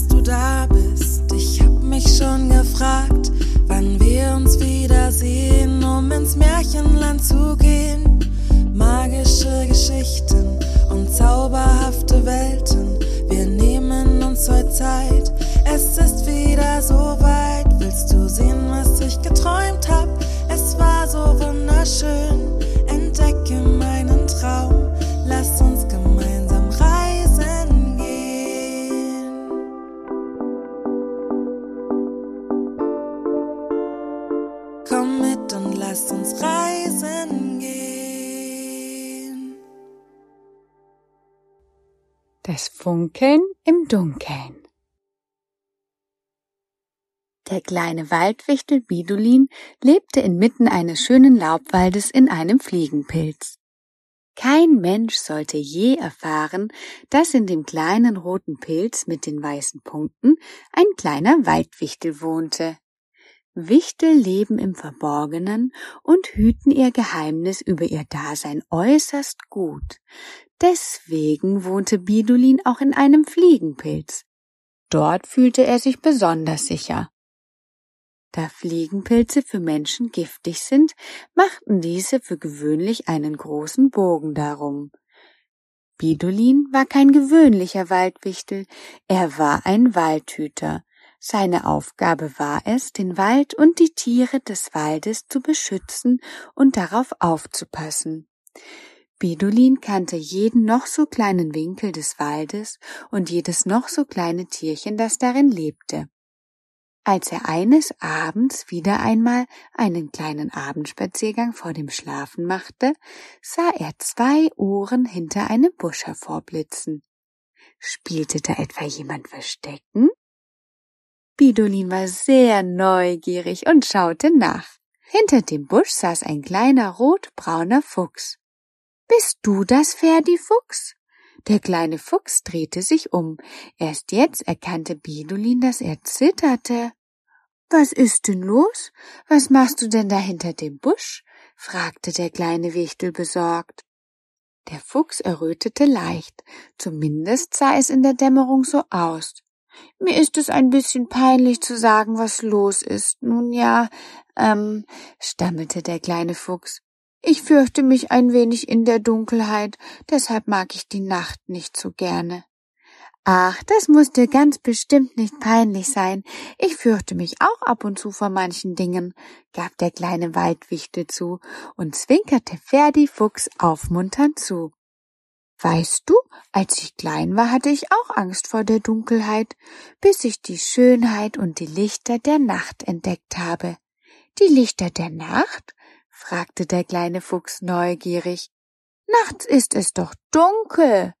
dass du da bist. Ich hab mich schon gefragt, wann wir uns wiedersehen, um ins Märchenland zu gehen. Magische Geschichten und zauberhafte Welten, wir nehmen uns heute Zeit. Es ist wieder so weit, willst du sehen, was ich geträumt hab? Es war so wunderschön. Das Funkeln im Dunkeln. Der kleine Waldwichtel Bidulin lebte inmitten eines schönen Laubwaldes in einem Fliegenpilz. Kein Mensch sollte je erfahren, dass in dem kleinen roten Pilz mit den weißen Punkten ein kleiner Waldwichtel wohnte. Wichtel leben im Verborgenen und hüten ihr Geheimnis über ihr Dasein äußerst gut. Deswegen wohnte Bidulin auch in einem Fliegenpilz. Dort fühlte er sich besonders sicher. Da Fliegenpilze für Menschen giftig sind, machten diese für gewöhnlich einen großen Bogen darum. Bidulin war kein gewöhnlicher Waldwichtel, er war ein Waldhüter. Seine Aufgabe war es, den Wald und die Tiere des Waldes zu beschützen und darauf aufzupassen. Bidulin kannte jeden noch so kleinen Winkel des Waldes und jedes noch so kleine Tierchen, das darin lebte. Als er eines Abends wieder einmal einen kleinen Abendspaziergang vor dem Schlafen machte, sah er zwei Ohren hinter einem Busch hervorblitzen. Spielte da etwa jemand Verstecken? Bidolin war sehr neugierig und schaute nach. Hinter dem Busch saß ein kleiner rotbrauner Fuchs. Bist du das Ferdi-Fuchs? Der kleine Fuchs drehte sich um. Erst jetzt erkannte Bidolin, dass er zitterte. Was ist denn los? Was machst du denn da hinter dem Busch? fragte der kleine Wichtel besorgt. Der Fuchs errötete leicht, zumindest sah es in der Dämmerung so aus. Mir ist es ein bisschen peinlich zu sagen, was los ist. Nun ja, ähm, stammelte der kleine Fuchs. Ich fürchte mich ein wenig in der Dunkelheit, deshalb mag ich die Nacht nicht so gerne. Ach, das muss dir ganz bestimmt nicht peinlich sein. Ich fürchte mich auch ab und zu vor manchen Dingen, gab der kleine Waldwichte zu und zwinkerte Ferdi Fuchs aufmunternd zu. Weißt du, als ich klein war, hatte ich auch Angst vor der Dunkelheit, bis ich die Schönheit und die Lichter der Nacht entdeckt habe. Die Lichter der Nacht? fragte der kleine Fuchs neugierig. Nachts ist es doch dunkel.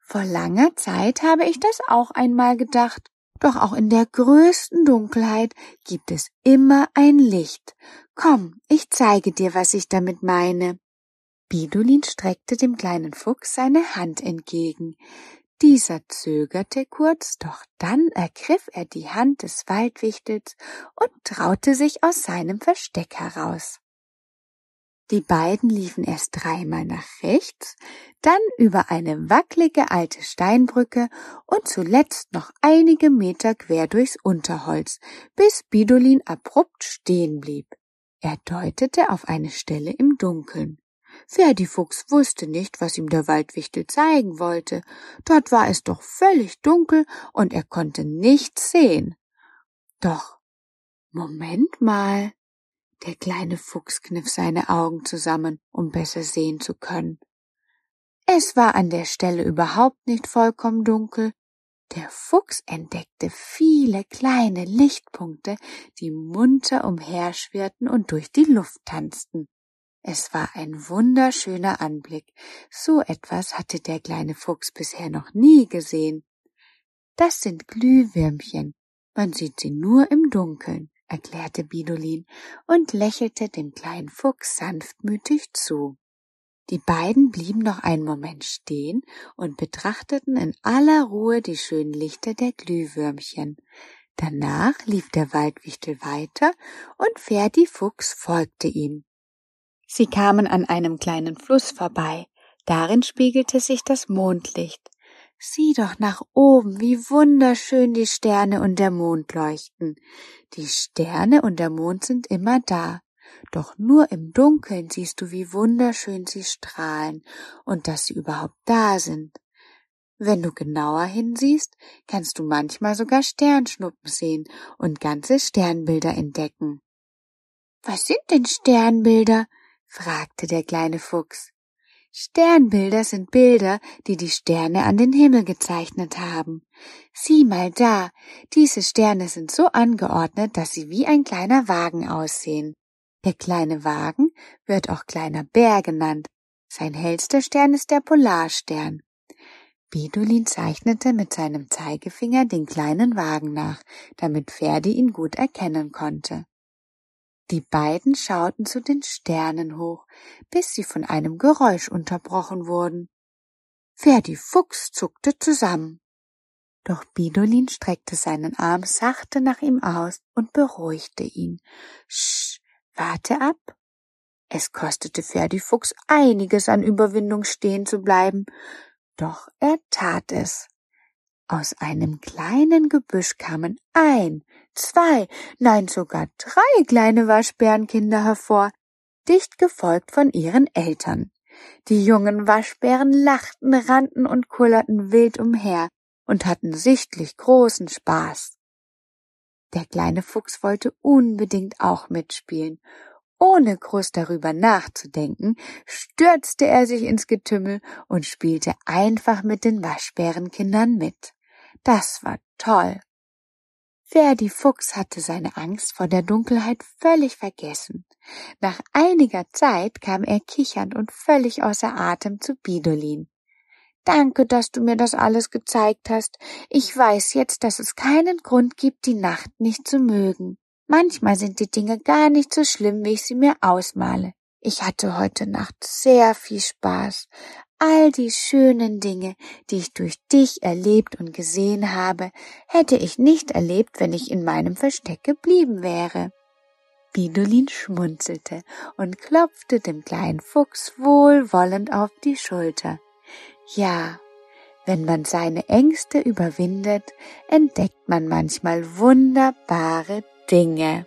Vor langer Zeit habe ich das auch einmal gedacht, doch auch in der größten Dunkelheit gibt es immer ein Licht. Komm, ich zeige dir, was ich damit meine. Bidulin streckte dem kleinen Fuchs seine Hand entgegen. Dieser zögerte kurz, doch dann ergriff er die Hand des Waldwichtels und traute sich aus seinem Versteck heraus. Die beiden liefen erst dreimal nach rechts, dann über eine wackelige alte Steinbrücke und zuletzt noch einige Meter quer durchs Unterholz, bis Bidolin abrupt stehen blieb. Er deutete auf eine Stelle im Dunkeln. Ferdifuchs wusste nicht, was ihm der Waldwichtel zeigen wollte. Dort war es doch völlig dunkel und er konnte nichts sehen. Doch, Moment mal. Der kleine Fuchs kniff seine Augen zusammen, um besser sehen zu können. Es war an der Stelle überhaupt nicht vollkommen dunkel. Der Fuchs entdeckte viele kleine Lichtpunkte, die munter umherschwirrten und durch die Luft tanzten. Es war ein wunderschöner Anblick. So etwas hatte der kleine Fuchs bisher noch nie gesehen. Das sind Glühwürmchen. Man sieht sie nur im Dunkeln, erklärte Bidolin und lächelte dem kleinen Fuchs sanftmütig zu. Die beiden blieben noch einen Moment stehen und betrachteten in aller Ruhe die schönen Lichter der Glühwürmchen. Danach lief der Waldwichtel weiter und Ferdi Fuchs folgte ihm. Sie kamen an einem kleinen Fluss vorbei, darin spiegelte sich das Mondlicht. Sieh doch nach oben, wie wunderschön die Sterne und der Mond leuchten. Die Sterne und der Mond sind immer da, doch nur im Dunkeln siehst du, wie wunderschön sie strahlen und dass sie überhaupt da sind. Wenn du genauer hinsiehst, kannst du manchmal sogar Sternschnuppen sehen und ganze Sternbilder entdecken. Was sind denn Sternbilder? Fragte der kleine Fuchs. Sternbilder sind Bilder, die die Sterne an den Himmel gezeichnet haben. Sieh mal da, diese Sterne sind so angeordnet, dass sie wie ein kleiner Wagen aussehen. Der kleine Wagen wird auch kleiner Bär genannt. Sein hellster Stern ist der Polarstern. Bidulin zeichnete mit seinem Zeigefinger den kleinen Wagen nach, damit Ferdi ihn gut erkennen konnte. Die beiden schauten zu den Sternen hoch, bis sie von einem Geräusch unterbrochen wurden. Ferdi Fuchs zuckte zusammen. Doch Bidolin streckte seinen Arm sachte nach ihm aus und beruhigte ihn. Sch, warte ab. Es kostete Ferdi Fuchs einiges an Überwindung stehen zu bleiben, doch er tat es. Aus einem kleinen Gebüsch kamen ein, zwei, nein sogar drei kleine Waschbärenkinder hervor, dicht gefolgt von ihren Eltern. Die jungen Waschbären lachten, rannten und kullerten wild umher und hatten sichtlich großen Spaß. Der kleine Fuchs wollte unbedingt auch mitspielen. Ohne groß darüber nachzudenken, stürzte er sich ins Getümmel und spielte einfach mit den Waschbärenkindern mit. Das war toll. Ferdi Fuchs hatte seine Angst vor der Dunkelheit völlig vergessen. Nach einiger Zeit kam er kichernd und völlig außer Atem zu Bidolin. Danke, dass du mir das alles gezeigt hast. Ich weiß jetzt, dass es keinen Grund gibt, die Nacht nicht zu mögen. Manchmal sind die Dinge gar nicht so schlimm, wie ich sie mir ausmale. Ich hatte heute Nacht sehr viel Spaß. All die schönen Dinge, die ich durch dich erlebt und gesehen habe, hätte ich nicht erlebt, wenn ich in meinem Versteck geblieben wäre. Bidolin schmunzelte und klopfte dem kleinen Fuchs wohlwollend auf die Schulter. Ja, wenn man seine Ängste überwindet, entdeckt man manchmal wunderbare Dinge.